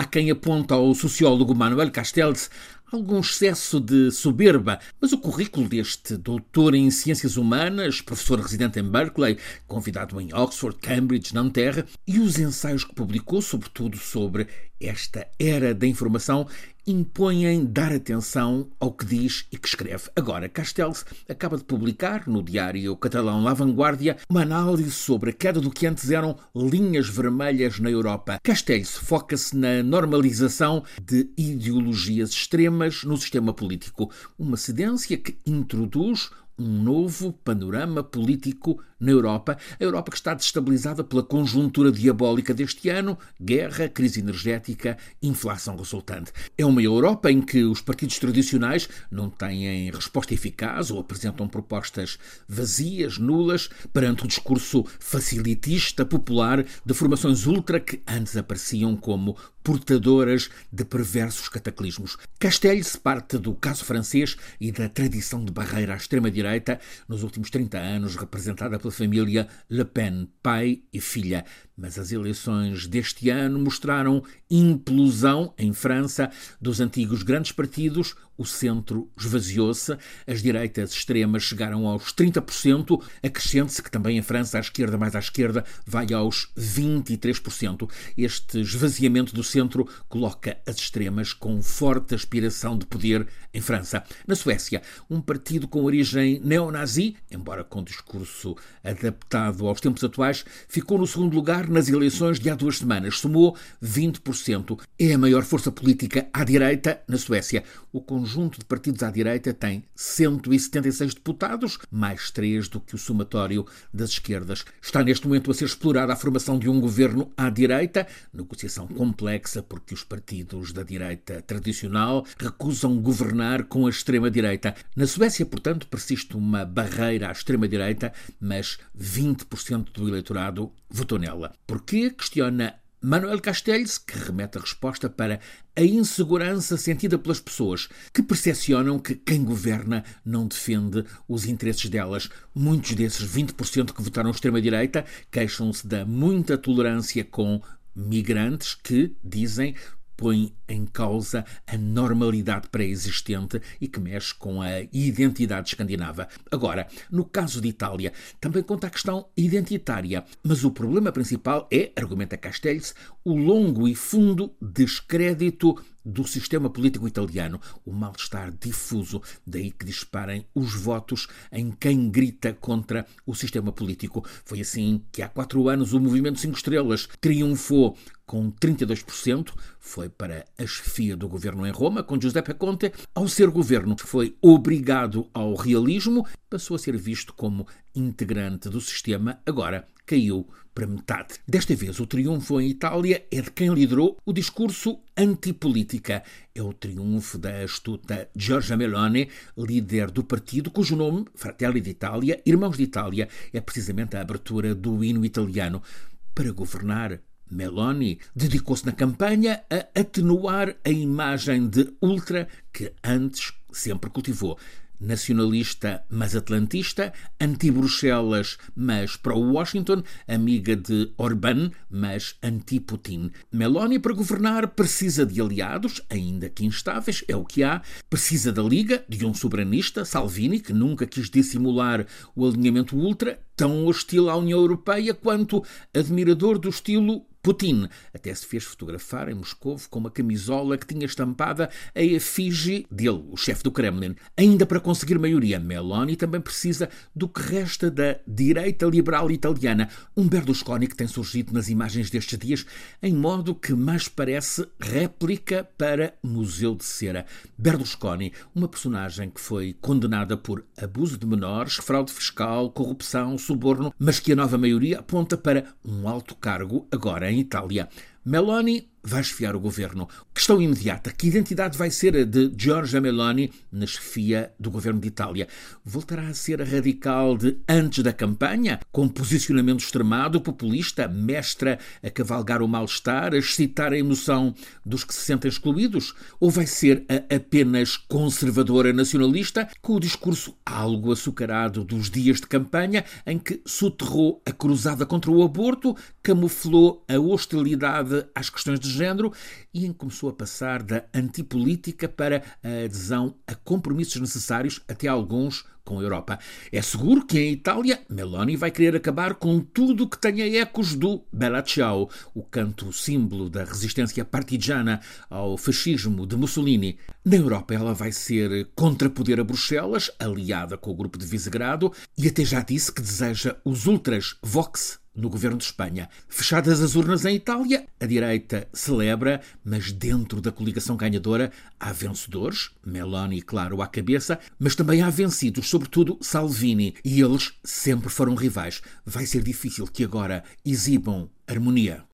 Há quem aponta ao sociólogo Manuel Castells algum excesso de soberba, mas o currículo deste doutor em ciências humanas, professor residente em Berkeley, convidado em Oxford, Cambridge, Nanterre, e os ensaios que publicou, sobretudo sobre esta era da informação, impõem dar atenção ao que diz e que escreve. Agora, Castells acaba de publicar no diário catalão La Vanguardia uma análise sobre a queda do que antes eram linhas vermelhas na Europa. Castells foca-se na normalização de ideologias extremas no sistema político, uma cedência que introduz um novo panorama político na Europa. A Europa que está destabilizada pela conjuntura diabólica deste ano, guerra, crise energética, inflação resultante. É uma Europa em que os partidos tradicionais não têm resposta eficaz ou apresentam propostas vazias, nulas, perante o discurso facilitista, popular, de formações ultra que antes apareciam como portadoras de perversos cataclismos. Castells parte do caso francês e da tradição de barreira à extrema-direita nos últimos 30 anos, representada pela família Le Pen, pai e filha. Mas as eleições deste ano mostraram implosão em França dos antigos grandes partidos, o centro esvaziou-se, as direitas extremas chegaram aos 30%, acrescente-se que também em França a esquerda mais à esquerda vai aos 23%. Este esvaziamento do centro coloca as extremas com forte aspiração de poder em França. Na Suécia, um partido com origem neonazi, embora com discurso adaptado aos tempos atuais, ficou no segundo lugar nas eleições de há duas semanas. Somou 20%. É a maior força política à direita na Suécia. O conjunto de partidos à direita tem 176 deputados, mais três do que o somatório das esquerdas. Está neste momento a ser explorada a formação de um governo à direita, negociação complexa porque os partidos da direita tradicional recusam governar com a extrema-direita. Na Suécia, portanto, persiste uma barreira à extrema-direita, mas 20% do eleitorado votou nela. Porquê? Questiona Manuel Castells, que remete a resposta para a insegurança sentida pelas pessoas que percepcionam que quem governa não defende os interesses delas. Muitos desses 20% que votaram extrema-direita queixam-se da muita tolerância com migrantes que, dizem, põe em causa a normalidade pré-existente e que mexe com a identidade escandinava. Agora, no caso de Itália, também conta a questão identitária, mas o problema principal é, argumenta Castells, o longo e fundo descrédito do sistema político italiano, o mal-estar difuso, daí que disparem os votos em quem grita contra o sistema político. Foi assim que há quatro anos o Movimento Cinco Estrelas triunfou com 32%, foi para a chefia do governo em Roma, com Giuseppe Conte. Ao ser governo, foi obrigado ao realismo, passou a ser visto como integrante do sistema, agora caiu para metade. Desta vez, o triunfo em Itália é de quem liderou o discurso antipolítica. É o triunfo da astuta Giorgia Meloni, líder do partido, cujo nome, Fratelli d'Italia, Irmãos de Itália, é precisamente a abertura do hino italiano. Para governar, Meloni dedicou-se na campanha a atenuar a imagem de ultra que antes sempre cultivou nacionalista mas atlantista, anti-Bruxelas mas pró-Washington, amiga de Orbán mas anti-Putin. Meloni, para governar, precisa de aliados, ainda que instáveis, é o que há. Precisa da Liga, de um soberanista, Salvini, que nunca quis dissimular o alinhamento ultra, tão hostil à União Europeia quanto admirador do estilo Putin até se fez fotografar em Moscou com uma camisola que tinha estampada a efígie dele, o chefe do Kremlin. Ainda para conseguir maioria, Meloni também precisa do que resta da direita liberal italiana, um Berlusconi que tem surgido nas imagens destes dias em modo que mais parece réplica para Museu de Cera. Berlusconi, uma personagem que foi condenada por abuso de menores, fraude fiscal, corrupção, suborno, mas que a nova maioria aponta para um alto cargo agora em Itália. Meloni vai esfiar o governo. Questão imediata: que identidade vai ser a de Giorgia Meloni na chefia do governo de Itália? Voltará a ser a radical de antes da campanha, com posicionamento extremado, populista, mestra a cavalgar o mal-estar, a excitar a emoção dos que se sentem excluídos? Ou vai ser a apenas conservadora nacionalista, com o discurso algo açucarado dos dias de campanha, em que soterrou a cruzada contra o aborto, camuflou a hostilidade às questões de género e começou a passar da antipolítica para a adesão a compromissos necessários, até alguns com a Europa. É seguro que em Itália Meloni vai querer acabar com tudo que tenha ecos do Bella Ciao, o canto símbolo da resistência partigiana ao fascismo de Mussolini. Na Europa ela vai ser contrapoder a Bruxelas, aliada com o grupo de Visegrado, e até já disse que deseja os ultras Vox no governo de Espanha. Fechadas as urnas em Itália, a direita celebra, mas dentro da coligação ganhadora há vencedores, Meloni, claro, à cabeça, mas também há vencidos, sobretudo Salvini, e eles sempre foram rivais. Vai ser difícil que agora exibam harmonia.